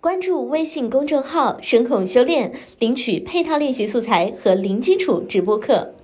关注微信公众号声控修炼领取配套练习素材和零基础直播课。